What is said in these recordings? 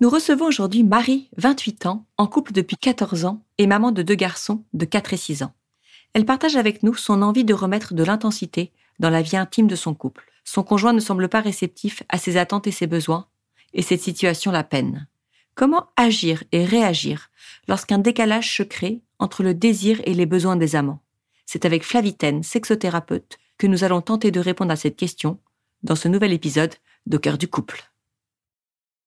Nous recevons aujourd'hui Marie, 28 ans, en couple depuis 14 ans et maman de deux garçons de 4 et 6 ans. Elle partage avec nous son envie de remettre de l'intensité dans la vie intime de son couple. Son conjoint ne semble pas réceptif à ses attentes et ses besoins, et cette situation la peine. Comment agir et réagir lorsqu'un décalage se crée entre le désir et les besoins des amants? C'est avec Flavitaine, sexothérapeute, que nous allons tenter de répondre à cette question dans ce nouvel épisode d'Au cœur du couple.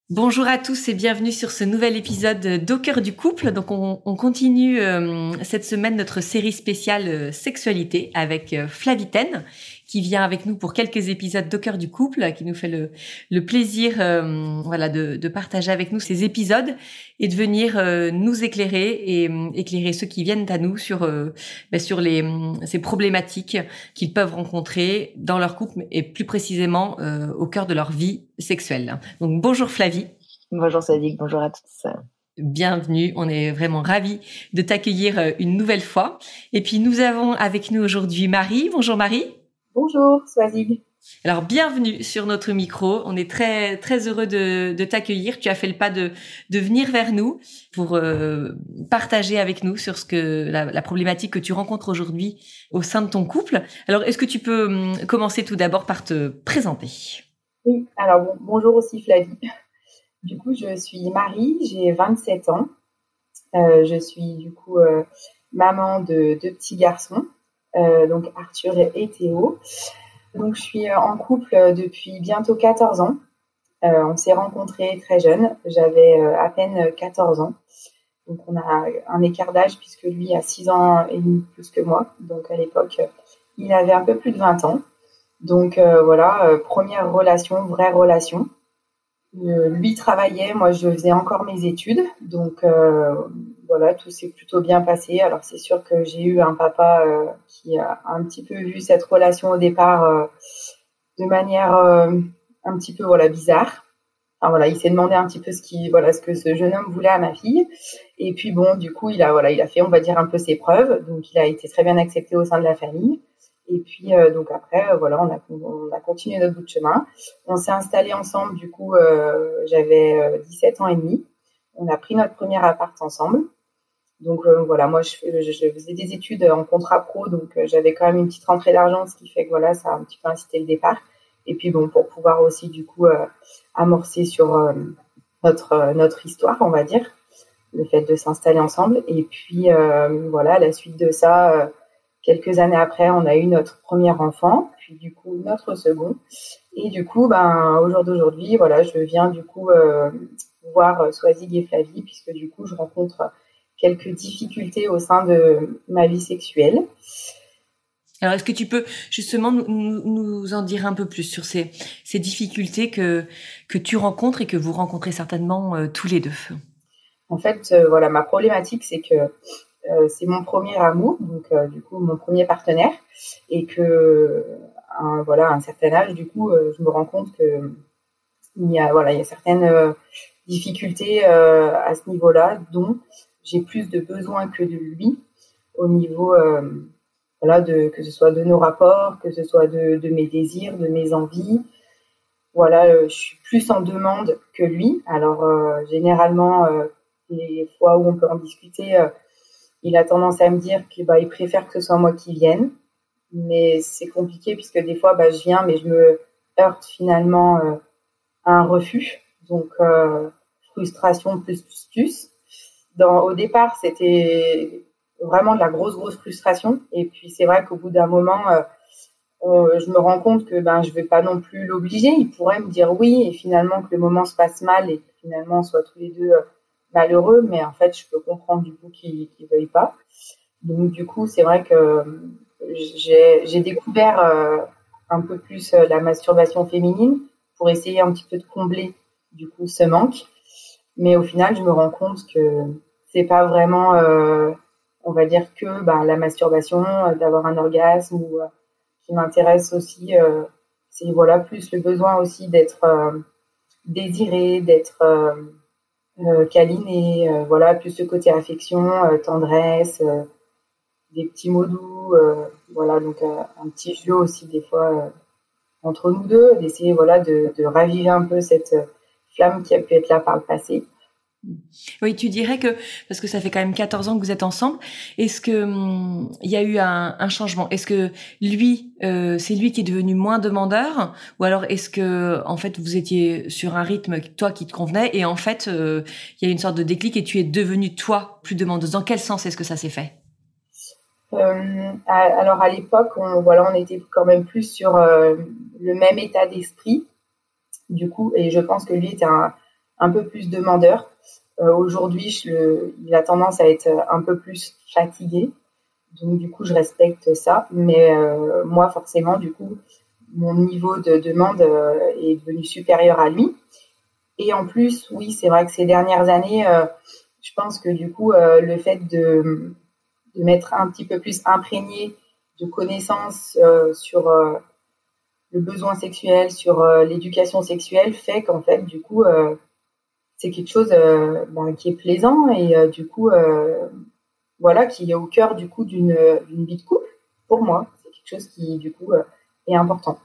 Bonjour à tous et bienvenue sur ce nouvel épisode d'Au du couple. Donc on, continue euh, cette semaine notre série spéciale euh, sexualité avec euh, Flavitaine qui vient avec nous pour quelques épisodes d'Au cœur du couple, qui nous fait le, le plaisir voilà de, de, partager avec nous ces épisodes et de venir nous éclairer et éclairer ceux qui viennent à nous sur ben, sur les ces problématiques qu'ils peuvent rencontrer dans leur couple et plus précisément au cœur de leur vie sexuelle. Donc bonjour Flavie. Bonjour Sadik, bonjour à tous. Bienvenue, on est vraiment ravis de t'accueillir euh, une nouvelle fois. Et puis nous avons avec nous aujourd'hui Marie. Bonjour Marie. Bonjour Swazik. Alors bienvenue sur notre micro. On est très très heureux de, de t'accueillir. Tu as fait le pas de, de venir vers nous pour euh, partager avec nous sur ce que la, la problématique que tu rencontres aujourd'hui au sein de ton couple. Alors est-ce que tu peux hum, commencer tout d'abord par te présenter? Oui. Alors bonjour aussi Flavie. Du coup, je suis Marie, j'ai 27 ans. Euh, je suis du coup euh, maman de deux petits garçons, donc Arthur et Théo. Donc, je suis en couple depuis bientôt 14 ans. on s'est rencontrés très jeunes. J'avais à peine 14 ans. Donc, on a un écart d'âge puisque lui a 6 ans et demi plus que moi. Donc, à l'époque, il avait un peu plus de 20 ans. Donc, voilà, première relation, vraie relation. Euh, lui travaillait, moi je faisais encore mes études, donc euh, voilà, tout s'est plutôt bien passé. Alors c'est sûr que j'ai eu un papa euh, qui a un petit peu vu cette relation au départ de manière un petit peu voilà bizarre. Voilà, il s'est demandé un petit peu ce qui voilà ce que ce jeune homme voulait à ma fille. Et puis bon, du coup, il a voilà, il a fait on va dire un peu ses preuves, donc il a été très bien accepté au sein de la famille. Et puis euh, donc après, euh, voilà, on a, on a continué notre bout de chemin. On s'est installé ensemble. Du coup, euh, j'avais 17 ans et demi. On a pris notre premier appart ensemble. Donc voilà, moi je, faisais des études en contrat pro, donc j'avais quand même une petite rentrée d'argent, ce qui fait que voilà, ça a un petit peu incité le départ. Et puis bon, pour pouvoir aussi du coup amorcer sur notre notre histoire, on va dire, le fait de s'installer ensemble. Et puis voilà, la suite de ça Quelques années après, on a eu notre premier enfant, puis du coup notre second. Et du coup, ben, au jour d'aujourd'hui, voilà, je viens du coup euh, voir Swazig et Flavie, puisque du coup, je rencontre quelques difficultés au sein de ma vie sexuelle. Alors, est-ce que tu peux justement nous, nous, en dire un peu plus sur ces, ces difficultés que, que tu rencontres et que vous rencontrez certainement euh, tous les deux? En fait, euh, voilà, ma problématique, c'est que euh, c'est mon premier amour, donc du coup mon premier partenaire, et que un, voilà un certain âge, du coup, je me rends compte que il y a voilà il y a certaines difficultés à ce niveau-là, dont j'ai plus de besoins que de lui. au niveau voilà de que ce soit de nos rapports, que ce soit de, de mes désirs, de mes envies. Voilà, je suis plus en demande que lui. Alors généralement les fois où on peut en discuter, il a tendance à me dire qu'il bah, il préfère que ce soit moi qui vienne. Mais c'est compliqué puisque des fois, bah, je viens, mais je me heurte finalement euh, à un refus. Donc, euh, frustration plus, plus, plus. Au départ, c'était vraiment de la grosse, grosse frustration. Et puis, c'est vrai qu'au bout d'un moment, euh, je me rends compte que ben, je ne vais pas non plus l'obliger. Il pourrait me dire oui et finalement que le moment se passe mal et que finalement on soit tous les deux malheureux, mais en fait, je peux comprendre du coup qu'il ne veuille pas. Donc, du coup, c'est vrai que euh, j'ai découvert euh, un peu plus euh, la masturbation féminine pour essayer un petit peu de combler du coup ce manque. Mais au final, je me rends compte que c'est pas vraiment, on va dire que bah, la masturbation, d'avoir un orgasme ou qui m'intéresse aussi, c'est voilà plus le besoin aussi d'être désiré, d'être euh, euh, voilà, plus ce côté affection, euh, tendresse, euh, des petits mots doux, voilà, donc un petit jeu aussi des fois entre nous deux, d'essayer voilà de, de, raviver un peu cette flamme qui a pu être là par le passé. Oui, tu dirais que, parce que ça fait quand même 14 ans que vous êtes ensemble, est-ce que hum, il y a eu un, un changement? Est-ce que lui, euh, c'est lui qui est devenu moins demandeur? Ou alors est-ce que, en fait, vous étiez sur un rythme, toi, qui te convenait, et en fait, euh, il y a une sorte de déclic et tu es devenue, toi, plus demandeuse? Dans quel sens est-ce que ça s'est fait? Euh, Alors, à l'époque, on, voilà, on était quand même plus sur le même état d'esprit, du coup, et je pense que lui était un, un peu plus demandeur. Euh, aujourd'hui, il a tendance à être un peu plus fatigué. Donc, du coup, je respecte ça. Mais euh, moi, forcément, du coup, mon niveau de demande euh, est devenu supérieur à lui. Et en plus, oui, c'est vrai que ces dernières années, je pense que du coup, le fait de, de m'être un petit peu plus imprégné de connaissances sur le besoin sexuel, sur l'éducation sexuelle, fait qu'en fait, du coup, c'est quelque chose euh, ben, qui est plaisant et euh, du coup, euh, voilà, qui est au cœur du coup d'une vie de couple. Pour moi, c'est quelque chose qui du coup est important.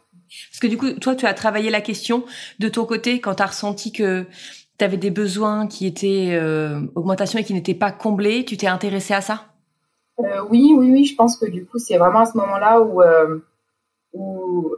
Parce que du coup, toi, tu as travaillé la question de ton côté quand tu as ressenti que tu avais des besoins qui étaient augmentation et qui n'étaient pas comblés. Tu t'es intéressé à ça? Oui, oui, oui. Je pense que du coup, c'est vraiment à ce moment-là où, où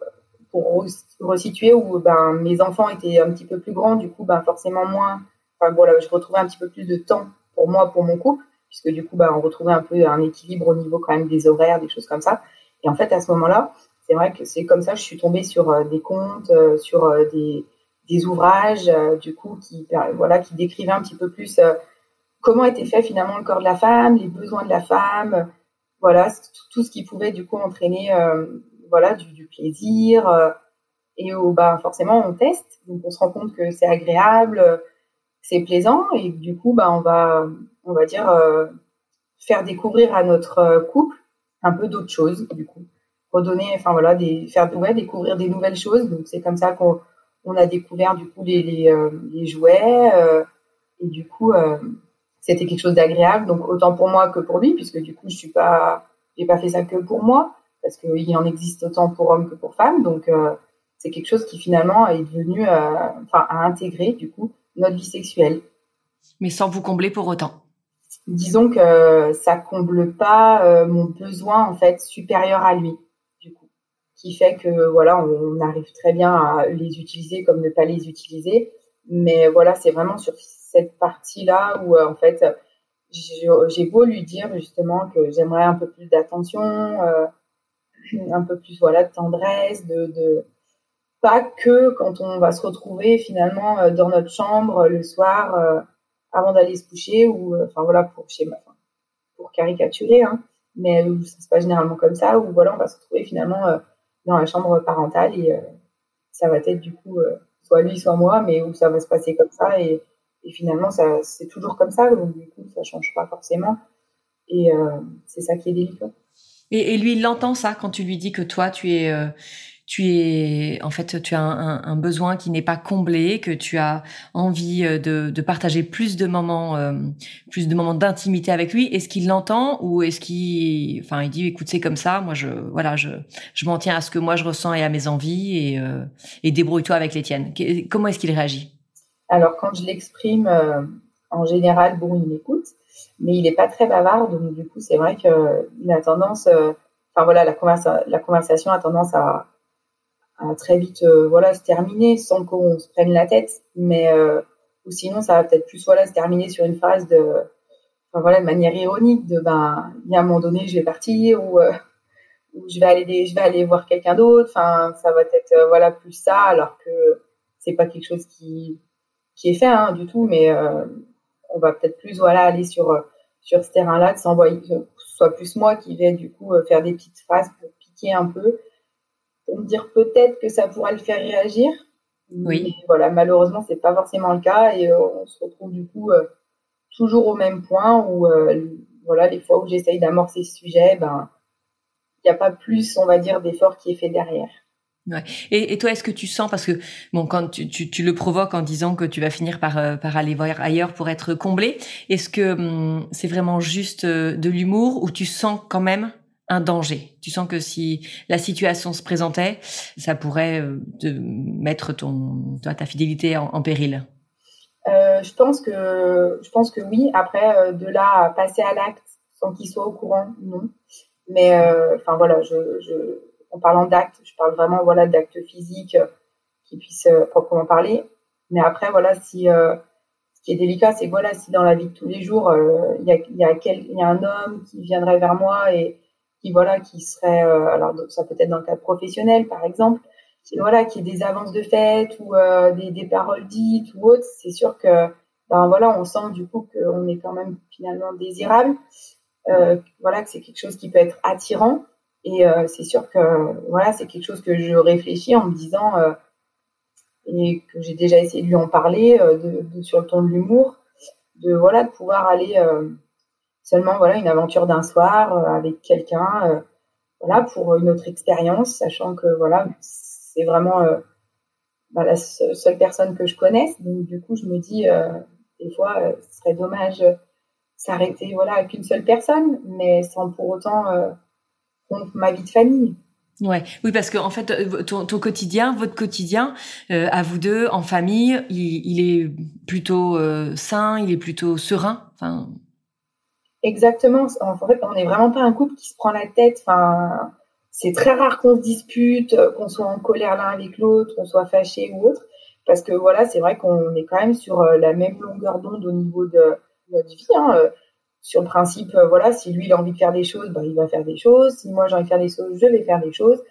pour resituer où ben, mes enfants étaient un petit peu plus grands, du coup, ben, forcément moins. Enfin, voilà, je retrouvais un petit peu plus de temps pour moi, pour mon couple, puisque du coup, ben, on retrouvait un peu un équilibre au niveau quand même des horaires, des choses comme ça. Et en fait, à ce moment-là, c'est vrai que c'est comme ça, je suis tombée sur euh, des comptes, euh, sur euh, des, des, ouvrages, du coup, qui, voilà, qui décrivaient un petit peu plus comment était fait finalement le corps de la femme, les besoins de la femme, voilà, tout, ce qui pouvait du coup entraîner voilà, du, plaisir. Euh, et où, bah, forcément, on teste. Donc, on se rend compte que c'est agréable, c'est plaisant. Et du coup, bah, on va, on va dire, euh, faire découvrir à notre euh, couple un peu d'autres choses, du coup. Redonner, enfin voilà, des, faire ouais, découvrir des nouvelles choses. Donc, c'est comme ça qu'on on a découvert, du coup, les, les, les jouets. et du coup, c'était quelque chose d'agréable. Donc, autant pour moi que pour lui, puisque du coup, je suis pas, j'ai pas fait ça que pour moi parce qu'il en existe autant pour hommes que pour femmes. Donc, euh, c'est quelque chose qui finalement est devenu, euh, enfin, à intégrer du coup notre vie sexuelle. Mais sans vous combler pour autant. Disons que ça comble pas euh, mon besoin en fait supérieur à lui, du coup, qui fait que voilà, on arrive très bien à les utiliser comme ne pas les utiliser. Mais voilà, c'est vraiment sur cette partie-là où en fait j'ai beau lui dire justement que j'aimerais un peu plus d'attention, euh, un peu plus voilà de tendresse, de, de, pas que quand on va se retrouver finalement euh, dans notre chambre le soir euh, avant d'aller se coucher ou euh, enfin voilà pour schéma, pour caricaturer, hein, mais ça se passe généralement comme ça où voilà on va se retrouver finalement dans la chambre parentale et ça va être du coup soit lui soit moi, mais où ça va se passer comme ça et, et finalement ça c'est toujours comme ça. Donc du coup ça change pas forcément. Et c'est ça qui est délicat. Et, lui, il entend ça quand tu lui dis que toi, tu es, euh, tu es, en fait, tu as un, besoin qui n'est pas comblé, que tu as envie euh, de, partager plus de moments, euh, plus de moments d'intimité avec lui. Est-ce qu'il l'entend ou est-ce qu'il, enfin, il dit, écoute, c'est comme ça. Moi, je, voilà, je, je m'en tiens à ce que moi je ressens et à mes envies et, euh, et débrouille-toi avec les tiennes. Comment est-ce qu'il réagit? Alors, quand je l'exprime, en général, bon, il m'écoute, mais il n'est pas très bavard, donc du coup, c'est vrai qu'il a tendance, enfin voilà, la, conversation a tendance à très vite euh, voilà se terminer sans qu'on se prenne la tête mais euh, ou sinon ça va peut-être plus voilà se terminer sur une phrase de enfin, voilà de manière ironique de ben il y a un moment donné je vais partir ou, euh, ou je vais aller je vais aller voir quelqu'un d'autre enfin ça va être voilà plus ça alors que c'est pas quelque chose qui qui est fait hein, du tout mais on va peut-être plus voilà aller sur sur ce terrain-là de s'envoyer soit plus moi qui vais du coup faire des petites phrases pour piquer un peu me dire peut-être que ça pourrait le faire réagir. Oui. Mais voilà, malheureusement, c'est pas forcément le cas et euh, on se retrouve du coup euh, toujours au même point où euh, voilà, les fois où j'essaye d'amorcer ce sujet, ben il n'y a pas plus, on va dire, d'effort qui est fait derrière. Et, toi, est-ce que tu sens, parce que bon, quand tu, le provoques en disant que tu vas finir par, par aller voir ailleurs pour être comblé, est-ce que hum, c'est vraiment juste de l'humour ou tu sens quand même un danger? Tu sens que si la situation se présentait, ça pourrait euh, mettre ton, toi, ta fidélité en, péril? Euh, Je pense que je pense que oui. Après, euh, de là à passer à l'acte sans qu'il soit au courant, non. Mais enfin voilà, je, en parlant d'acte, je parle vraiment voilà d'actes physiques qui puissent proprement parler. Mais après voilà, si ce qui est délicat, c'est voilà, si dans la vie de tous les jours, il y, a, y, a y a un homme qui viendrait vers moi et, qui voilà qui serait euh, alors ça peut être dans le cadre professionnel par exemple qui voilà qui est des avances de fête ou euh, des, des, paroles dites ou autres c'est sûr que ben voilà on sent du coup qu'on est quand même finalement désirable euh, voilà que c'est quelque chose qui peut être attirant et euh, c'est sûr que voilà c'est quelque chose que je réfléchis en me disant euh, et que j'ai déjà essayé de lui en parler de, de, sur le ton de l'humour de voilà de pouvoir aller seulement voilà une aventure d'un soir euh, avec quelqu'un euh, voilà pour une autre expérience sachant que voilà c'est vraiment euh, bah, la seule personne que je connaisse. Donc du coup je me dis des fois ce serait dommage s'arrêter voilà avec une seule personne mais sans pour autant ma vie de famille Ouais, oui, parce que en fait, ton, quotidien, votre quotidien, à vous deux, en famille, il, il est plutôt sain, il est plutôt serein. Enfin, Exactement. En fait, on n'est vraiment pas un couple qui se prend la tête. Enfin, c'est très rare qu'on se dispute, euh, qu'on soit en colère l'un avec l'autre, qu'on soit fâché ou autre. Parce que voilà, c'est vrai qu'on est quand même sur euh, la même longueur d'onde au niveau de notre vie. Hein. Euh, sur le principe, voilà, si lui il a envie de faire des choses, bah, il va faire des choses. Si moi j'ai envie de faire des choses, je vais faire des choses.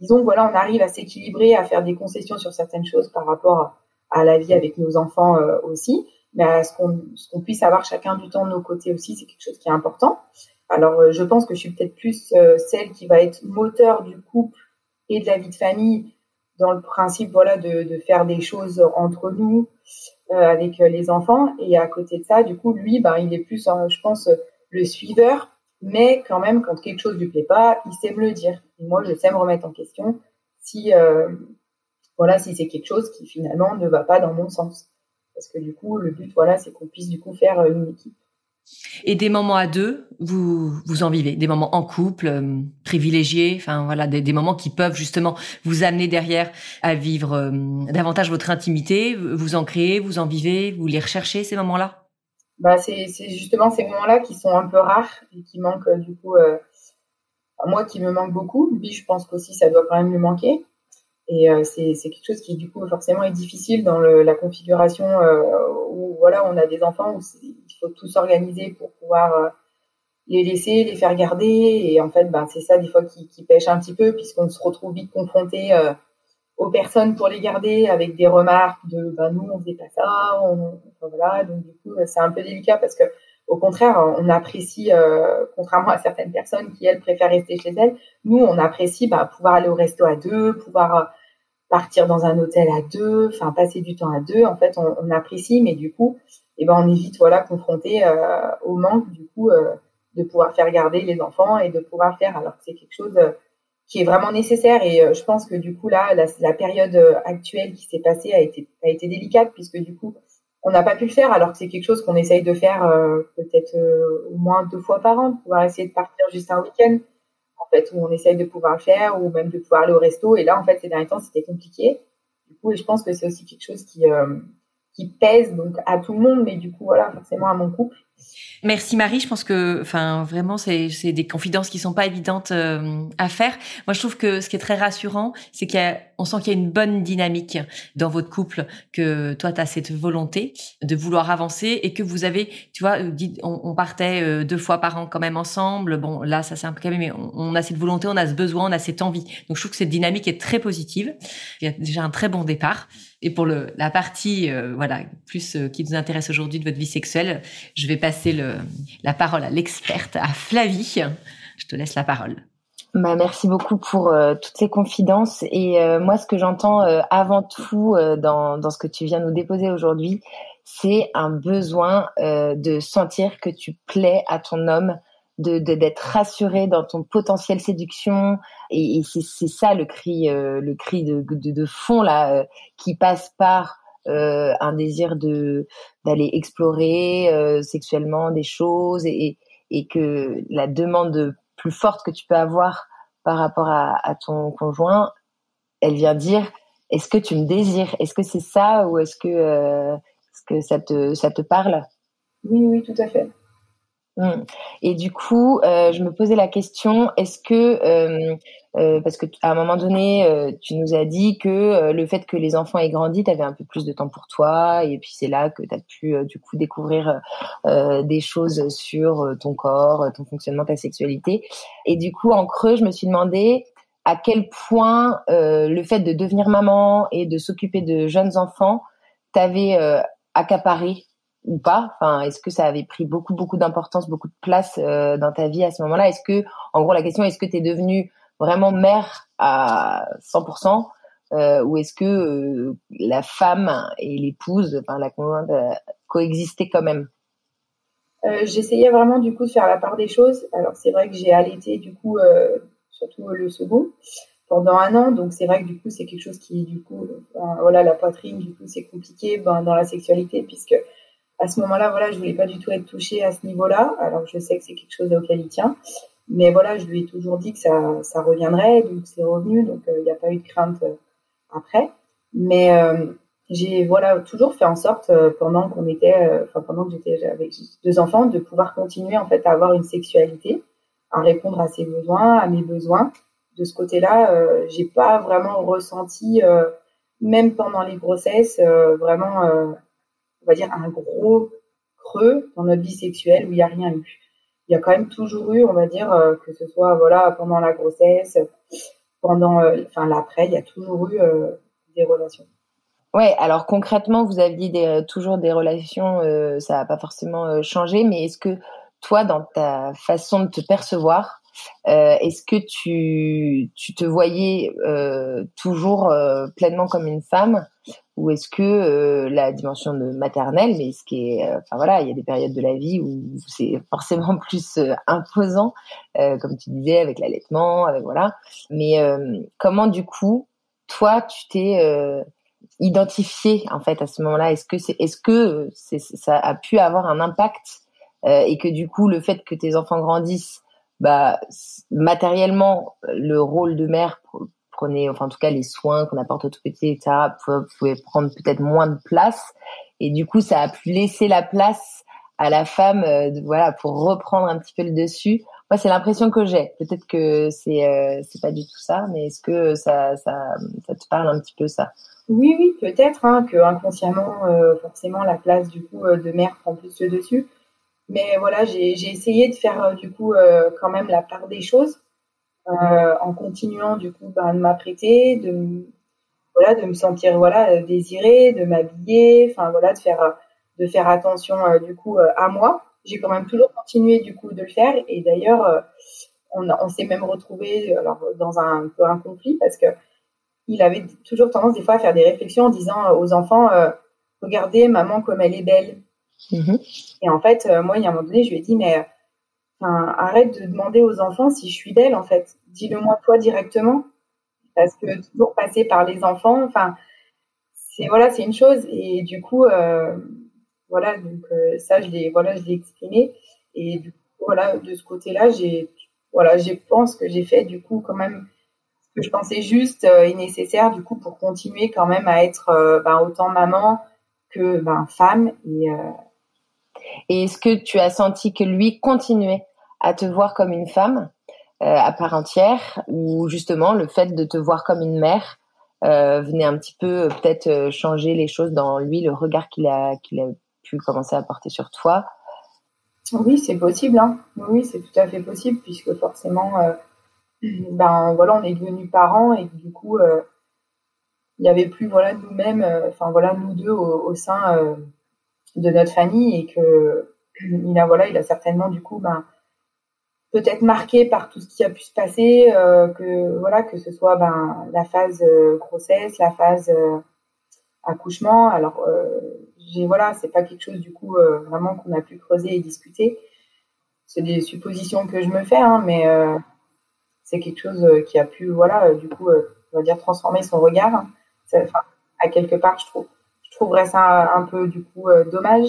Disons voilà, on arrive à s'équilibrer, à faire des concessions sur certaines choses par rapport à la vie avec nos enfants aussi mais à ce qu'on puisse avoir chacun du temps de nos côtés aussi, c'est quelque chose qui est important. Alors, euh, je pense que je suis peut-être plus euh, celle qui va être moteur du couple et de la vie de famille dans le principe, voilà, de, de faire des choses entre nous euh, avec les enfants. Et à côté de ça, du coup, lui, ben, il est plus, je pense, le suiveur, mais quand même, quand quelque chose lui plaît pas, il sait me le dire. Et moi, je sais me remettre en question si, voilà, si c'est quelque chose qui finalement ne va pas dans mon sens. Parce que du coup, le but, voilà, c'est qu'on puisse du coup faire euh, une équipe. Et des moments à deux, vous vous en vivez, des moments en couple, euh, privilégiés, enfin voilà, des, moments qui peuvent justement vous amener derrière à vivre euh, davantage votre intimité. Vous en créez, vous en vivez, vous les recherchez ces moments-là? Bah c'est justement ces moments-là qui sont un peu rares et qui manquent du coup. moi, qui me manque beaucoup. Lui, je pense qu'aussi ça doit quand même lui manquer. Et euh, c'est quelque chose qui, du coup, forcément est difficile dans la configuration euh, où voilà, on a des enfants où faut tout s'organiser pour pouvoir euh, les laisser, les faire garder. Et en fait, ben, c'est ça des fois qui, pêche un petit peu puisqu'on se retrouve vite confronté aux personnes pour les garder avec des remarques de ben, nous, on faisait pas ça. On, voilà, donc du coup, c'est un peu délicat parce que au contraire, on apprécie, euh, contrairement à certaines personnes qui, elles, préfèrent rester chez elles, nous, on apprécie bah, pouvoir aller au resto à deux, pouvoir euh, partir dans un hôtel à deux, enfin passer du temps à deux. En fait, on apprécie, mais du coup, eh ben, on est vite voilà, confronté euh, au manque du coup euh, de pouvoir faire garder les enfants et de pouvoir faire, alors que c'est quelque chose qui est vraiment nécessaire. Et je pense que du coup là, la, la période actuelle qui s'est passée a été a été délicate puisque du coup on n'a pas pu le faire alors que c'est quelque chose qu'on essaye de faire peut-être au moins deux fois par an, pouvoir essayer de partir juste un week-end en fait où on essaye de pouvoir le faire ou même de pouvoir aller au resto. Et là en fait ces derniers temps c'était compliqué. Du coup et je pense que c'est aussi quelque chose qui qui pèse donc à tout le monde, mais du coup voilà forcément à mon couple. Merci Marie, je pense que, enfin, vraiment, c'est des confidences qui sont pas évidentes euh, à faire. Moi, je trouve que ce qui est très rassurant, c'est qu'on sent qu'il y a une bonne dynamique dans votre couple, que toi, tu as cette volonté de vouloir avancer et que vous avez, tu vois, on, on partait euh, deux fois par an quand même ensemble. Bon, là, ça c'est un peu calme, mais on, a cette volonté, on a ce besoin, on a cette envie. Donc, je trouve que cette dynamique est très positive. Il y a déjà un très bon départ. Et pour la partie, euh, voilà, plus qui nous intéresse aujourd'hui de votre vie sexuelle, je vais passer la parole à l'experte, à Flavie. Je te laisse la parole. Bah, merci beaucoup pour euh, toutes ces confidences. Et euh, moi, ce que j'entends euh, avant tout dans, ce que tu viens nous déposer aujourd'hui, c'est un besoin de sentir que tu plais à ton homme, de d'être rassuré dans ton potentiel séduction. Et, c'est ça le cri, le cri de, de, de fond là, qui passe par un désir de d'aller explorer euh, sexuellement des choses et, et que la demande plus forte que tu peux avoir par rapport à, ton conjoint, elle vient dire est-ce que tu me désires? Est-ce que c'est ça ou est-ce que euh, est-ce que ça te ça te parle? Oui, oui, tout à fait. Mmh. Et du coup, euh, je me posais la question, est-ce que, euh, euh, parce que à un moment donné, tu nous as dit que le fait que les enfants aient grandi, tu avais un peu plus de temps pour toi, et puis c'est là que tu as pu du coup découvrir des choses sur ton corps, ton fonctionnement, ta sexualité. Et du coup, en creux, je me suis demandé à quel point le fait de devenir maman et de s'occuper de jeunes enfants t'avait accaparé ou pas. Enfin, est-ce que ça avait pris beaucoup beaucoup d'importance, beaucoup de place euh, dans ta vie à ce moment-là? Est-ce que, en gros, la question est-ce que tu es devenue vraiment mère à 100% euh, ou est-ce que euh, la femme et l'épouse, enfin la conjointe, coexistaient quand même? J'essayais vraiment du coup de faire la part des choses. Alors c'est vrai que j'ai allaité du coup surtout le second pendant un an, donc c'est vrai que du coup c'est quelque chose qui du coup voilà la poitrine du coup c'est compliqué ben, dans la sexualité puisque à ce moment-là, voilà, je voulais pas du tout être touchée à ce niveau-là. Alors je sais que c'est quelque chose auquel il tient, mais voilà, je lui ai toujours dit que ça, ça reviendrait, donc c'est revenu, donc euh, il n'y a pas eu de crainte euh, après. Mais euh, j'ai voilà toujours fait en sorte pendant qu'on était, enfin pendant que j'étais avec deux enfants, de pouvoir continuer en fait à avoir une sexualité, à répondre à ses besoins, à mes besoins. De ce côté-là, j'ai pas vraiment ressenti, même pendant les grossesses, vraiment on va dire, un gros creux dans notre vie sexuelle où il n'y a rien eu. Il y a quand même toujours eu, on va dire, euh, que ce soit voilà pendant la grossesse, pendant, euh, l'après, il y a toujours eu euh, des relations. Ouais, alors concrètement, vous aviez des, toujours des relations, ça n'a pas forcément changé, mais est-ce que toi, dans ta façon de te percevoir, Est-ce que tu, te voyais toujours pleinement comme une femme ou est-ce que euh, la dimension de maternelle, mais ce qui est, euh, enfin voilà, il y a des périodes de la vie où c'est forcément plus imposant, comme tu disais, avec l'allaitement, avec voilà. Mais comment du coup, toi, tu t'es identifié en fait à ce moment-là? Est-ce que c'est, est-ce que c'est, ça a pu avoir un impact et que du coup, le fait que tes enfants grandissent bah, matériellement, le rôle de mère prenait, enfin en tout cas les soins qu'on apporte aux tout petits, etc., pouvait prendre peut-être moins de place. Et du coup, ça a pu laisser la place à la femme, euh, voilà, pour reprendre un petit peu le dessus. Moi, c'est l'impression que j'ai. Peut-être que c'est euh, c'est pas du tout ça, mais est-ce que ça, ça te parle un petit peu ça? Oui, oui, peut-être hein, que inconsciemment, euh, forcément, la place du coup de mère prend plus le dessus. Mais voilà, j'ai essayé de faire euh, du coup euh, quand même la part des choses euh, en continuant du coup ben, de m'apprêter, de voilà, de me sentir voilà désirée, de m'habiller, enfin voilà, de faire de faire attention du coup à moi. J'ai quand même toujours continué du coup de le faire et d'ailleurs on, on s'est même retrouvé alors dans un, un, peu un conflit parce que il avait toujours tendance des fois à faire des réflexions en disant aux enfants regardez maman comme elle est belle Mhm. Et en fait, euh, moi, il y a un moment donné, je lui ai dit, mais enfin, arrête de demander aux enfants si je suis belle, en fait. dis-le-moi toi directement. Parce que toujours passer par les enfants, enfin, c'est voilà, c'est une chose. Et du coup, euh, voilà, donc euh, ça, je l'ai, voilà, je l'ai exprimé. Et du coup, voilà, de ce côté-là, j'ai, voilà, je pense que j'ai fait du coup quand même ce que je pensais juste euh, et nécessaire du coup pour continuer quand même à être ben, autant maman que ben, femme. Et, et est-ce que tu as senti que lui continuait à te voir comme une femme à part entière, ou justement le fait de te voir comme une mère euh, venait un petit peu euh, peut-être euh, changer les choses dans lui, le regard qu'il a, qu'il a pu commencer à porter sur toi? Oui, c'est possible. Hein. Oui, c'est tout à fait possible puisque forcément, ben voilà, on est devenus parents et du coup, il n'y avait plus voilà nous-mêmes, enfin voilà nous deux au, sein de notre famille et que il a voilà, il a certainement du coup ben peut-être marqué par tout ce qui a pu se passer, euh, que voilà, que ce soit ben, la phase euh, grossesse, la phase euh, accouchement. Alors, j'ai voilà, c'est pas quelque chose du coup vraiment qu'on a pu creuser et discuter. C'est des suppositions que je me fais, hein, mais c'est quelque chose qui a pu voilà, du coup, on va dire transformer son regard. À quelque part, je trouve, je trouverais ça un peu du coup dommage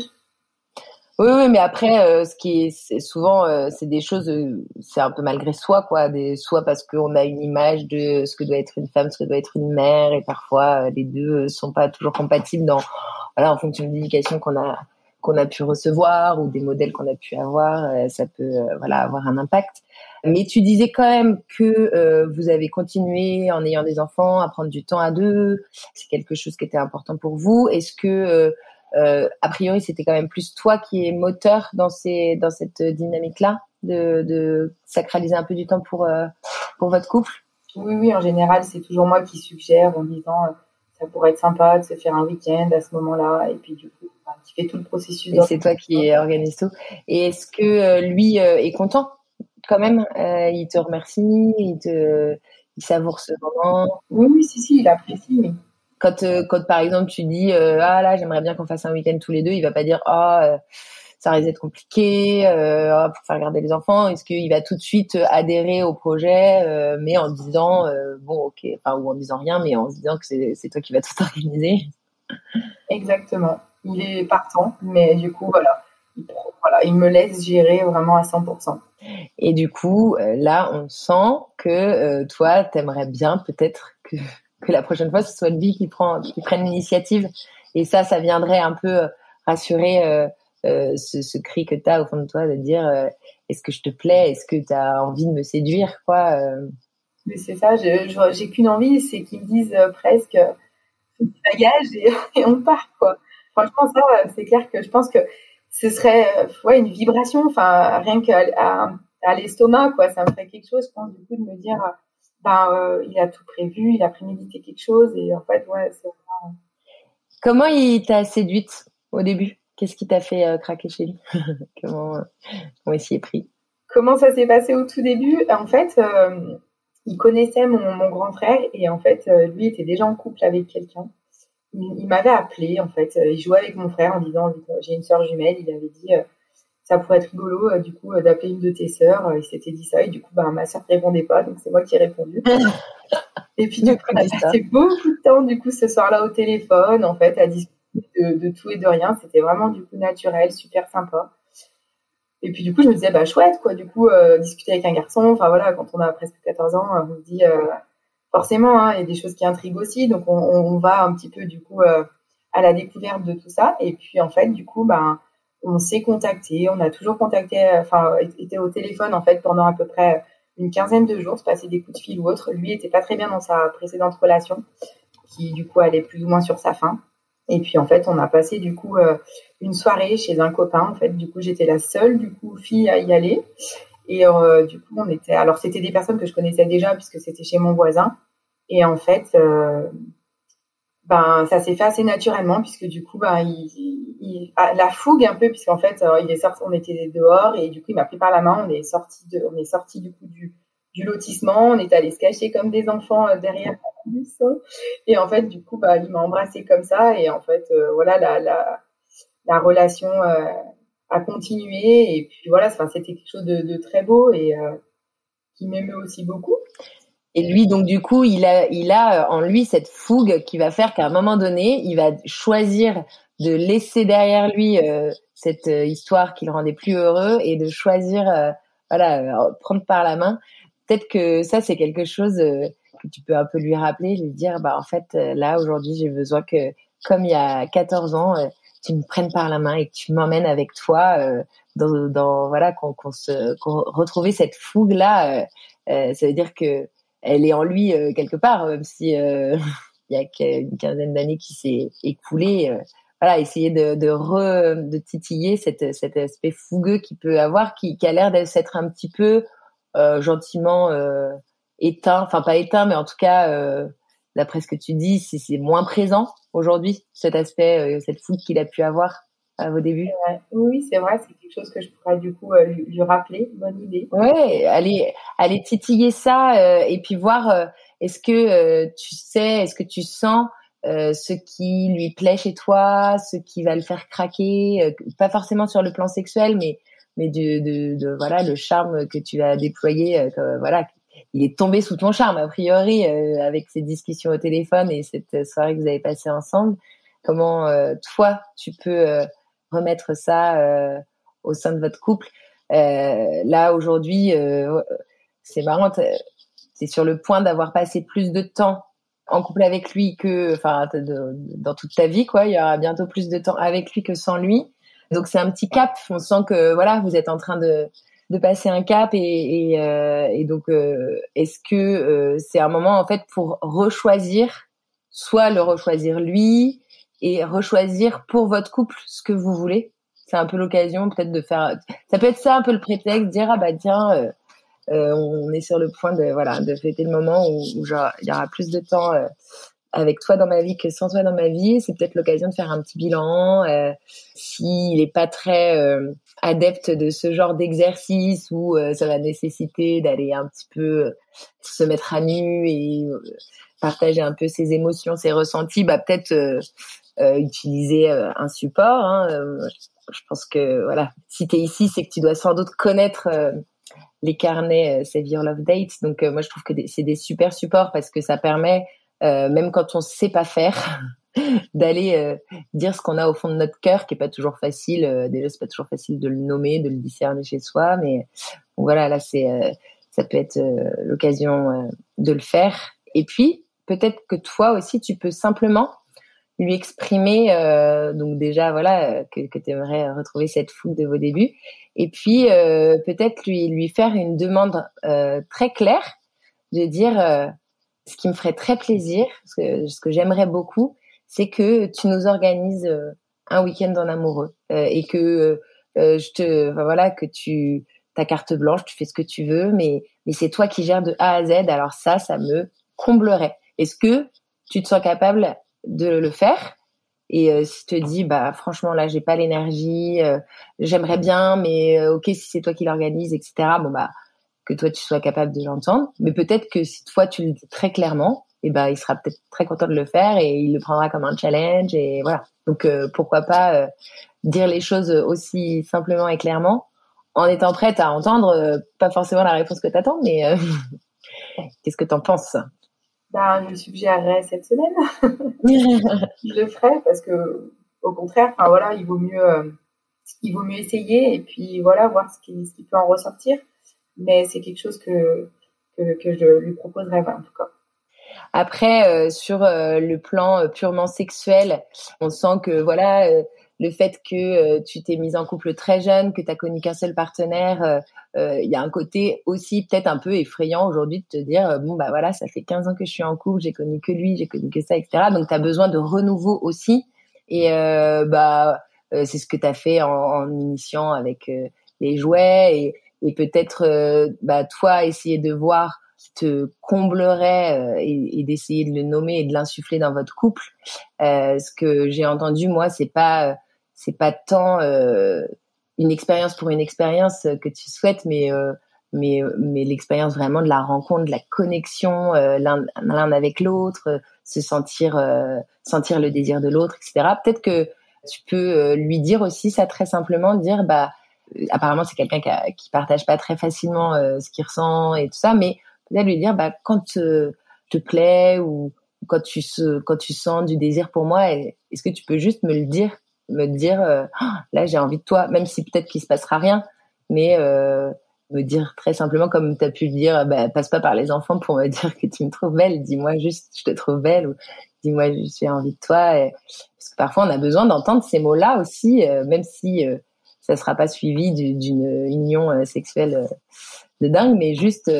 oui, oui, mais après, euh, ce qui est, souvent, euh, c'est des choses, euh, c'est un peu malgré soi, quoi. Soit parce qu'on a une image de ce que doit être une femme, ce que doit être une mère, et parfois les deux sont pas toujours compatibles dans, voilà, en fonction de l'éducation qu'on a qu'on a pu recevoir ou des modèles qu'on a pu avoir, ça peut, voilà, avoir un impact. Mais tu disais quand même que vous avez continué en ayant des enfants à prendre du temps à deux. C'est quelque chose qui était important pour vous. Est-ce que euh, a priori, c'était quand même plus toi qui es moteur dans, ces, dans cette dynamique-là, de, de, sacraliser un peu du temps pour, euh, pour votre couple? Oui, oui, en général, c'est toujours moi qui suggère en disant euh, ça pourrait être sympa de se faire un week-end à ce moment-là, et puis du coup, qui fait tout le processus. Et c'est toi qui organise tout. Et est-ce que lui est content quand même Il te remercie, il te, il savoure ce moment? Oui, oui, si, si, il apprécie. Quand, euh, quand par exemple tu dis euh, ah là j'aimerais bien qu'on fasse un week-end tous les deux, il va pas dire ah euh, ça risque d'être compliqué euh, pour faire garder les enfants. Est-ce qu'il va tout de suite adhérer au projet, mais en disant bon ok, enfin ou en disant rien, mais en se disant que c'est toi qui vas tout organiser? Exactement. Il est partant, mais du coup voilà. Il, voilà, il me laisse gérer vraiment à 100%. Et du coup, là, on sent que toi, t'aimerais bien peut-être que que la prochaine fois, ce soit lui qui prend, qui prenne l'initiative. Et ça, ça viendrait un peu euh, rassurer euh, euh, ce, ce, cri que tu as au fond de toi de dire est-ce que je te plais? Est-ce que tu as envie de me séduire quoi Mais c'est ça, j'ai qu'une envie, c'est qu'ils me disent presque bagage et, et, on part. quoi. Franchement, ça, c'est clair que je pense que ce serait ouais, une vibration, enfin, rien qu'à à, à l'estomac, quoi. Ça me ferait quelque chose, je pense, du coup, de me dire ben, euh, il a tout prévu, il a prémédité quelque chose et en fait, ouais, c'est vraiment... Comment il t'a séduite au début? Qu'est-ce qui t'a fait euh, craquer chez lui? Comment, comment il s'y est pris? Comment ça s'est passé au tout début? En fait, euh, il connaissait mon, mon, grand frère et en fait, lui était déjà en couple avec quelqu'un. Il, il m'avait appelé en fait. Il jouait avec mon frère en disant j'ai une sœur jumelle. Il avait dit ça pourrait être rigolo euh, du coup euh, d'appeler une de tes sœurs. Euh, il s'était dit ça et du coup bah, ma sœur ne répondait pas donc c'est moi qui ai répondu. et puis du coup on a passé beaucoup de temps du coup ce soir-là au téléphone en fait à discuter de, tout et de rien. C'était vraiment du coup naturel, super sympa. Et puis du coup je me disais bah chouette quoi du coup discuter avec un garçon. Enfin voilà quand on a presque 14 ans on se dit forcément hein, il y a des choses qui intriguent aussi donc on, va un petit peu du coup à la découverte de tout ça et puis en fait du coup bah on s'est contacté, on a toujours contacté, enfin, était au téléphone en fait pendant à peu près une quinzaine de jours, se passer des coups de fil ou autre. Lui était pas très bien dans sa précédente relation, qui du coup allait plus ou moins sur sa fin. Et puis en fait, on a passé du coup euh, une soirée chez un copain. En fait, du coup, j'étais la seule du coup fille à y aller. Et euh, du coup, on était. Alors, c'était des personnes que je connaissais déjà puisque c'était chez mon voisin. Et en fait, euh, ben ça s'est fait assez naturellement puisque du coup ben il, il la fougue un peu puisqu'en fait euh, il est sorti on était dehors et du coup il m'a pris par la main on est sorti de on est sorti du coup du du lotissement on est allé se cacher comme des enfants euh, derrière bus et en fait du coup bah il m'a embrassé comme ça et en fait euh, voilà la la la relation a continué et puis voilà c'était quelque chose de, très beau et qui m'émeut aussi beaucoup. Et lui, donc du coup, il a, il a en lui cette fougue qui va faire qu'à un moment donné, il va choisir de laisser derrière lui euh, cette euh, histoire qui le rendait plus heureux et de choisir, euh, voilà, prendre par la main. Peut-être que ça, c'est quelque chose que tu peux un peu lui rappeler, lui dire, bah en fait, là aujourd'hui, j'ai besoin que, comme il y a 14 ans, tu me prennes par la main et que tu m'emmènes avec toi dans, dans, voilà, qu'on qu'on se, cette fougue là. ça veut dire que elle est en lui quelque part, même si il y a une quinzaine d'années qui s'est écoulée voilà, essayer de, de, re, de titiller cet, cet aspect fougueux qu'il peut avoir, qui, qui a l'air d'être un petit peu euh, gentiment euh, éteint, enfin pas éteint, mais en tout cas, euh, d'après ce que tu dis, c'est moins présent aujourd'hui, cet aspect, euh, cette fougue qu'il a pu avoir à vos débuts. Oui, c'est vrai, c'est quelque chose que je pourrais du coup euh, lui, lui, rappeler, bonne idée. Ouais, aller, aller titiller ça et puis voir, est-ce que tu sais, est-ce que tu sens euh, ce qui lui plaît chez toi, ce qui va le faire craquer, euh, pas forcément sur le plan sexuel, mais mais de, de, de voilà le charme que tu as déployé, euh, voilà, il est tombé sous ton charme a priori avec ces discussions au téléphone et cette soirée que vous avez passée ensemble. Comment toi tu peux remettre ça au sein de votre couple? Là aujourd'hui, c'est marrant, c'est sur le point d'avoir passé plus de temps en couple avec lui que, enfin, dans toute ta vie, quoi. Il y aura bientôt plus de temps avec lui que sans lui. Donc c'est un petit cap. On sent que voilà, vous êtes en train de de passer un cap et et, euh, et donc euh, est-ce que euh, c'est un moment en fait pour rechoisir, soit le rechoisir lui et rechoisir pour votre couple ce que vous voulez? C'est un peu l'occasion peut-être de faire. Ça peut être ça un peu le prétexte, dire ah bah tiens euh, on est sur le point de voilà de fêter le moment où, où genre, il y aura plus de temps euh, avec toi dans ma vie que sans toi dans ma vie. C'est peut-être l'occasion de faire un petit bilan. Euh, S'il n'est pas très euh, adepte de ce genre d'exercice où ça va nécessiter d'aller un petit peu se mettre à nu et partager un peu ses émotions, ses ressentis, bah peut-être utiliser un support. Hein. je pense que voilà, si tu es ici, c'est que tu dois sans doute connaître les carnets euh, Save Your Love Date. Donc euh, moi je trouve que c'est des super supports parce que ça permet euh, même quand on sait pas faire d'aller dire ce qu'on a au fond de notre cœur qui est pas toujours facile déjà c'est pas toujours facile de le nommer de le discerner chez soi mais voilà là c'est ça peut être l'occasion de le faire. Et puis peut-être que toi aussi tu peux simplement lui exprimer donc déjà voilà que, que tu aimerais retrouver cette foule de vos débuts. Et puis euh, peut-être lui lui faire une demande euh, très claire de dire euh, ce qui me ferait très plaisir, ce que, que j'aimerais beaucoup, c'est que tu nous organises un week-end en amoureux et que je te voilà que tu ta carte blanche, tu fais ce que tu veux, mais mais c'est toi qui gères de A à Z. Alors ça, ça me comblerait. Est-ce que tu te sens capable de le faire? Et euh, si tu te dis, bah franchement là, j'ai pas l'énergie, euh, j'aimerais bien, mais euh, ok, si c'est toi qui l'organise, etc. Bon bah que toi tu sois capable de l'entendre. Mais peut-être que si toi tu le dis très clairement, et eh ben il sera peut-être très content de le faire et il le prendra comme un challenge et voilà. Donc pourquoi pas dire les choses aussi simplement et clairement en étant prête à entendre pas forcément la réponse que tu attends, mais qu'est-ce que tu en penses? Ben, je suggérerais cette semaine. je le ferai parce que, au contraire, voilà, il vaut mieux, euh, il vaut mieux essayer et puis voilà, voir ce qui, ce qui peut en ressortir. Mais c'est quelque chose que, que, que je lui proposerais en tout cas. Après, euh, sur euh, le plan purement sexuel, on sent que voilà, le fait que tu t'es mise en couple très jeune, que tu as connu qu'un seul partenaire, euh, il y a un côté aussi peut-être un peu effrayant aujourd'hui de te dire euh, bon bah voilà ça fait 15 ans que je suis en couple j'ai connu que lui j'ai connu que ça etc donc tu as besoin de renouveau aussi et euh, bah c'est ce que tu as fait en, en, initiant avec les jouets et, et peut-être bah toi essayer de voir qui te comblerait et, et d'essayer de le nommer et de l'insuffler dans votre couple ce que j'ai entendu moi c'est pas c'est pas tant une expérience pour une expérience que tu souhaites, mais euh, mais mais l'expérience vraiment de la rencontre, de la connexion euh, l'un avec l'autre, se sentir euh, sentir le désir de l'autre, etc. Peut-être que tu peux lui dire aussi ça très simplement, dire bah apparemment c'est quelqu'un qui, partage pas très facilement ce qu'il ressent et tout ça, mais peut-être lui dire bah quand te plaît ou quand tu quand tu sens du désir pour moi, est-ce que tu peux juste me le dire, me dire ah, là j'ai envie de toi, même si peut-être qu'il se passera rien, mais me dire très simplement comme tu as pu le dire, bah, passe pas par les enfants pour me dire que tu me trouves belle, dis-moi juste je te trouve belle ou dis-moi suis envie de toi. Et... Parce que parfois on a besoin d'entendre ces mots-là aussi, euh, même si euh, ça sera pas suivi d'une union euh, sexuelle de dingue, mais juste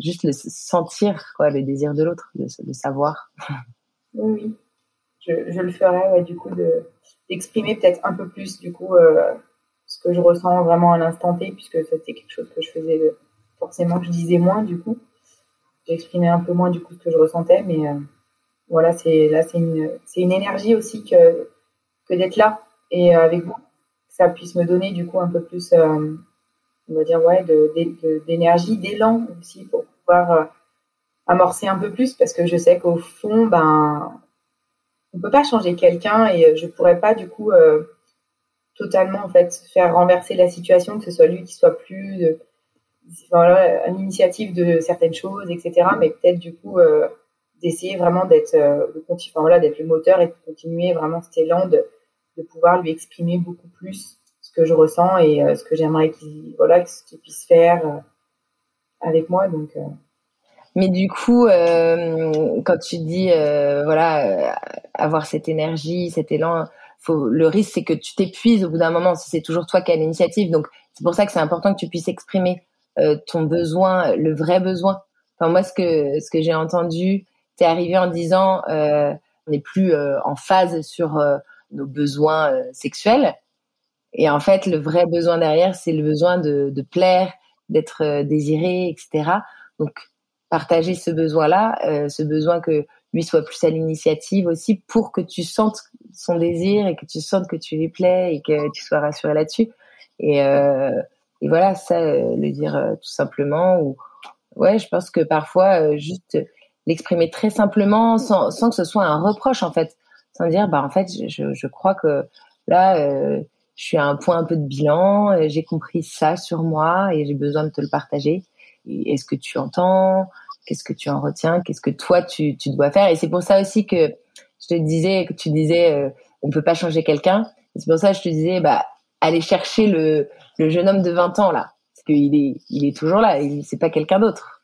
juste le sentir quoi, le désir de l'autre, le, savoir. Oui. Je, le ferai ouais, du coup de d'exprimer peut-être un peu plus du coup ce que je ressens vraiment à l'instant T, puisque c'était quelque chose que je faisais euh, forcément que je disais moins du coup. J'exprimais un peu moins du coup ce que je ressentais, mais euh, voilà, c'est là c'est une une énergie aussi que que d'être là et euh, avec vous, ça puisse me donner du coup un peu plus, on va dire ouais, d'énergie, d'élan aussi pour pouvoir amorcer un peu plus, parce que je sais qu'au fond, ben on peut pas changer quelqu'un et je pourrais pas du coup totalement en fait faire renverser la situation, que ce soit lui qui soit plus euh, à l'initiative de certaines choses, etc. Mais peut-être du coup euh, d'essayer vraiment d'être euh, enfin, d'être le moteur et de continuer vraiment cet élan de, de pouvoir lui exprimer beaucoup plus ce que je ressens et euh, ce que j'aimerais qu'il voilà qu'il puisse faire euh, avec moi donc mais du coup, euh, quand tu dis voilà avoir cette énergie, cet élan, le risque, c'est que tu t'épuises au bout d'un moment si c'est toujours toi qui as l'initiative. Donc, c'est pour ça que c'est important que tu puisses exprimer euh, ton besoin, le vrai besoin. Enfin, moi, ce que, ce que j'ai entendu, t'es arrivé en disant, euh, on n'est plus euh, en phase sur euh, nos besoins sexuels. Et en fait, le vrai besoin derrière, c'est le besoin de, plaire, d'être désiré, etc. Donc, partager ce besoin-là, ce besoin que lui soit plus à l'initiative aussi pour que tu sentes son désir et que tu sentes que tu lui plais et que tu sois rassuré là-dessus. Et, euh, et voilà, ça, euh, le dire euh, tout simplement. Ou ouais, je pense que parfois euh, juste l'exprimer très simplement, sans, sans que ce soit un reproche en fait, sans dire bah en fait, je, je crois que là, je suis à un point un peu de bilan, j'ai compris ça sur moi et j'ai besoin de te le partager. Est-ce que tu entends? Qu'est-ce que tu en retiens? Qu'est-ce que toi tu, tu dois faire? Et c'est pour ça aussi que je te disais que tu disais euh, on peut pas changer quelqu'un. C'est pour ça que je te disais bah aller chercher le, le jeune homme de 20 ans là parce qu'il est il est toujours là, c'est pas quelqu'un d'autre.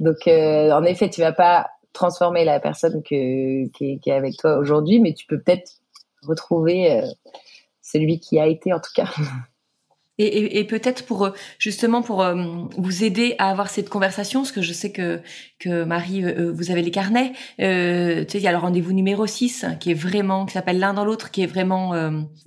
Donc euh, en effet, tu vas pas transformer la personne qui est, avec toi aujourd'hui, mais tu peux peut-être retrouver euh, celui qui a été en tout cas. Et, peut-être pour euh, justement pour euh, vous aider à avoir cette conversation, parce que je sais que que Marie, vous avez les carnets. Tu sais, il y a le rendez-vous numéro 6 qui est vraiment qui s'appelle l'un dans l'autre, qui est vraiment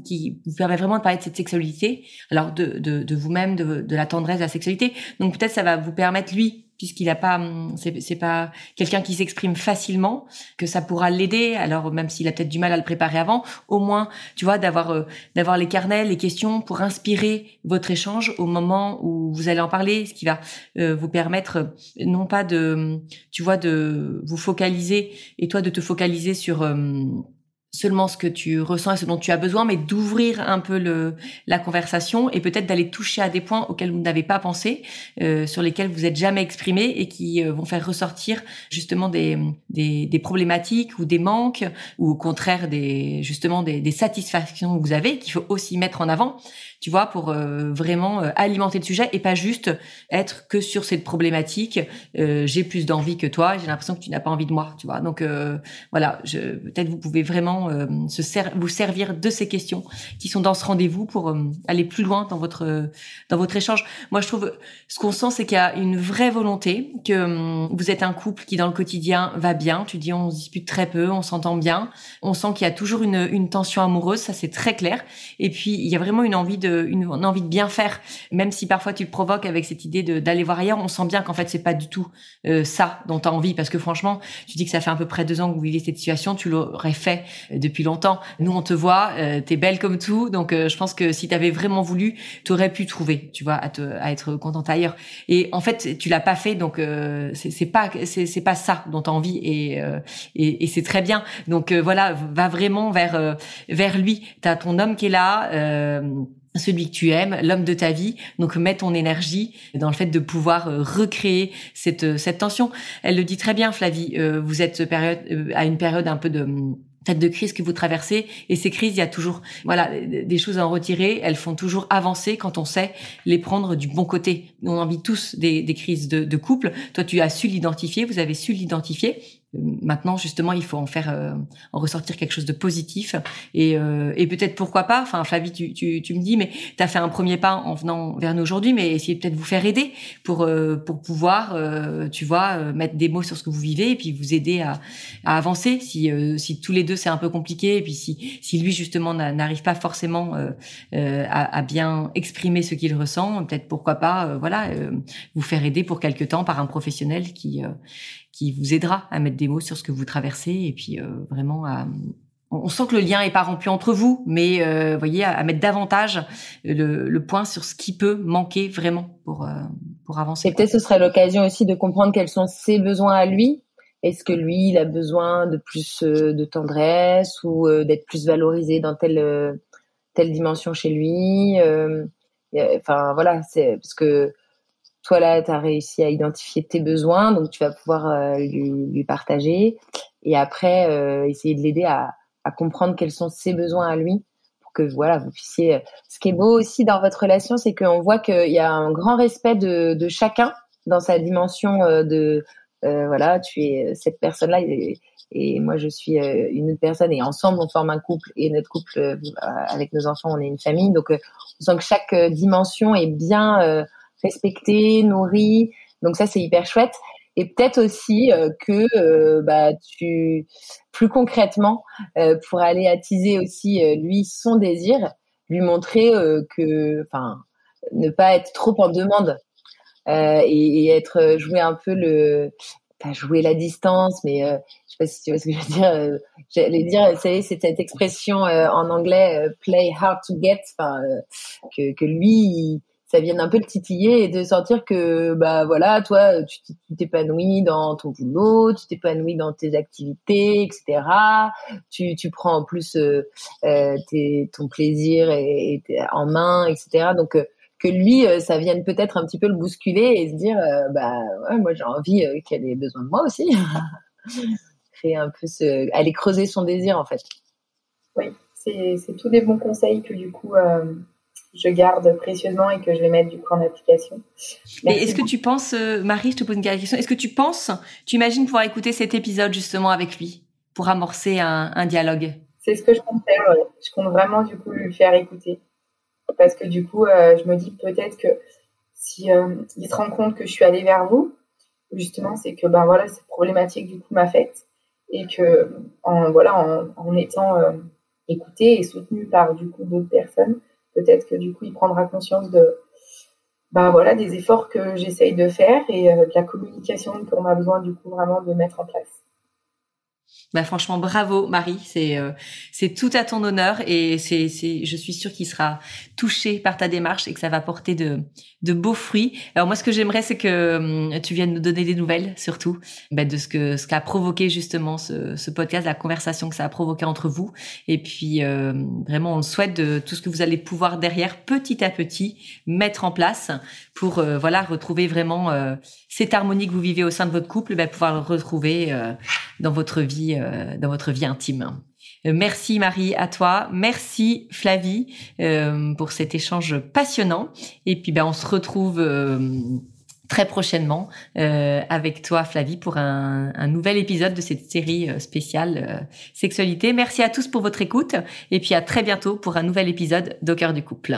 qui vous permet vraiment de parler de cette sexualité, alors de de, de vous-même, de, de la tendresse, de la sexualité. Donc peut-être ça va vous permettre lui puisqu'il a pas, hum, c'est pas quelqu'un qui s'exprime facilement, que ça pourra l'aider. Alors même s'il a peut-être du mal à le préparer avant, au moins, tu vois, d'avoir euh, d'avoir les carnets, les questions pour inspirer votre échange au moment où vous allez en parler, ce qui va euh, vous permettre euh, non pas de, tu vois, de vous focaliser et toi de te focaliser sur seulement ce que tu ressens et ce dont tu as besoin, mais d'ouvrir un peu le, la conversation et peut-être d'aller toucher à des points auxquels vous n'avez pas pensé, euh, sur lesquels vous êtes jamais exprimé et qui euh, vont faire ressortir justement des, des, des, problématiques ou des manques ou au contraire des justement des, des satisfactions que vous avez qu'il faut aussi mettre en avant tu vois, pour euh, vraiment euh, alimenter le sujet et pas juste être que sur cette problématique. Euh, j'ai plus d'envie que toi, j'ai l'impression que tu n'as pas envie de moi, tu vois. Donc voilà, peut-être vous pouvez vraiment se vous servir de ces questions qui sont dans ce rendez-vous pour aller plus loin dans votre dans votre échange. Moi, je trouve ce qu'on sent, c'est qu'il y a une vraie volonté que vous êtes un couple qui dans le quotidien va bien. Tu dis on se dispute très peu, on s'entend bien, on sent qu'il y a toujours une, une tension amoureuse, ça c'est très clair. Et puis il y a vraiment une envie de une, envie de bien faire, même si parfois tu te provoques avec cette idée d'aller voir ailleurs. On sent bien qu'en fait c'est pas du tout euh, ça dont tu as envie, parce que franchement, tu dis que ça fait à peu près deux ans que vous vivez cette situation, tu l'aurais fait euh, depuis longtemps. Nous on te voit, euh, t'es belle comme tout, donc euh, je pense que si t'avais vraiment voulu, tu aurais pu trouver, tu vois, à, te, à être contente ailleurs. Et en fait, tu l'as pas fait, donc c'est pas c'est pas ça dont tu as envie, et et, et c'est très bien. Donc voilà, va vraiment vers vers lui. T'as ton homme qui est là celui que tu aimes, l'homme de ta vie. Donc mets ton énergie dans le fait de pouvoir euh, recréer cette cette tension. Elle le dit très bien, Flavie. Euh, vous êtes période à une période un peu de de crise que vous traversez et ces crises il y a toujours voilà des choses à en retirer elles font toujours avancer quand on sait les prendre du bon côté on en vit tous des, des crises de, de couple toi tu as su l'identifier vous avez su l'identifier Maintenant, justement, il faut en faire, euh, en ressortir quelque chose de positif. Et, euh, et peut-être pourquoi pas. Enfin, Flavie, tu, tu, tu me dis, mais tu as fait un premier pas en venant vers nous aujourd'hui, mais essayez peut-être vous faire aider pour euh, pour pouvoir, tu vois, mettre des mots sur ce que vous vivez et puis vous aider à, à avancer. Si si tous les deux c'est un peu compliqué et puis si si lui justement n'arrive pas forcément à, à, bien exprimer ce qu'il ressent, peut-être pourquoi pas, voilà, vous faire aider pour quelque temps par un professionnel qui qui vous aidera à mettre des mots sur ce que vous traversez et puis euh, vraiment à on sent que le lien est pas rompu entre vous, mais euh, voyez à, mettre davantage le, le, point sur ce qui peut manquer vraiment pour euh, pour avancer. Et peut-être ce serait l'occasion aussi de comprendre quels sont ses besoins à lui. Est-ce que lui il a besoin de plus de tendresse ou d'être plus valorisé dans telle telle dimension chez lui Enfin voilà, c'est parce que toi là, tu as réussi à identifier tes besoins, donc tu vas pouvoir euh, lui, lui, partager et après euh, essayer de l'aider à, à, comprendre quels sont ses besoins à lui pour que voilà vous puissiez. Euh, ce qui est beau aussi dans votre relation, c'est qu'on voit qu'il y a un grand respect de, de chacun dans sa dimension de voilà, tu es cette personne-là et, et, moi je suis une autre personne et ensemble on forme un couple et notre couple avec nos enfants on est une famille donc on sent que chaque dimension est bien respecté, nourri. Donc ça, c'est hyper chouette. Et peut-être aussi euh, que euh, bah, tu, plus concrètement, euh, pour aller attiser aussi lui son désir, lui montrer que, enfin, ne pas être trop en demande et, être jouer un peu le, pas jouer la distance, mais je sais pas si tu vois ce que je veux dire. J'allais dire, c'est cette expression en anglais, play hard to get, enfin, que, que lui ça vienne un peu le titiller et de sentir que bah voilà toi tu t'épanouis dans ton boulot tu t'épanouis dans tes activités etc tu, tu prends en plus euh, euh tes, ton plaisir et, en main etc donc euh, que lui euh, ça vienne peut-être un petit peu le bousculer et se dire bah ouais, moi j'ai envie qu'elle ait besoin de moi aussi. Créer un peu ce aller creuser son désir en fait. Oui c'est tous des bons conseils que du coup je garde précieusement et que je vais mettre du coup en application. Mais est-ce que tu penses, euh, Marie, je te pose une question, est-ce que tu penses, tu imagines pouvoir écouter cet épisode justement avec lui pour amorcer un, dialogue? C'est ce que je compte faire, je compte vraiment du coup lui faire écouter. Parce que du coup, euh, je me dis peut-être que si euh, il se rend compte que je suis allée vers vous, justement, c'est que ben voilà, cette problématique du coup m'a faite. Et que en voilà, en, en étant écouté et soutenu par du coup d'autres personnes, peut-être que du coup, il prendra conscience de, ben voilà, des efforts que j'essaye de faire et euh, de la communication qu'on a besoin du coup vraiment de mettre en place. Bah franchement bravo Marie, c'est euh, c'est tout à ton honneur et c'est je suis sûre qu'il sera touché par ta démarche et que ça va porter de de beaux fruits. Alors moi ce que j'aimerais c'est que hum, tu viennes nous donner des nouvelles surtout bah, de ce que ce qu'a provoqué justement ce ce podcast, la conversation que ça a provoqué entre vous et puis euh, vraiment on le souhaite de tout ce que vous allez pouvoir derrière petit à petit mettre en place pour euh, voilà retrouver vraiment cette harmonie que vous vivez au sein de votre couple, bah, pouvoir le retrouver dans votre vie euh, dans votre vie intime. Euh, merci Marie à toi, merci Flavie euh, pour cet échange passionnant. Et puis ben on se retrouve très prochainement avec toi Flavie pour un, nouvel épisode de cette série spéciale sexualité. Merci à tous pour votre écoute et puis à très bientôt pour un nouvel épisode d'Au cœur du couple.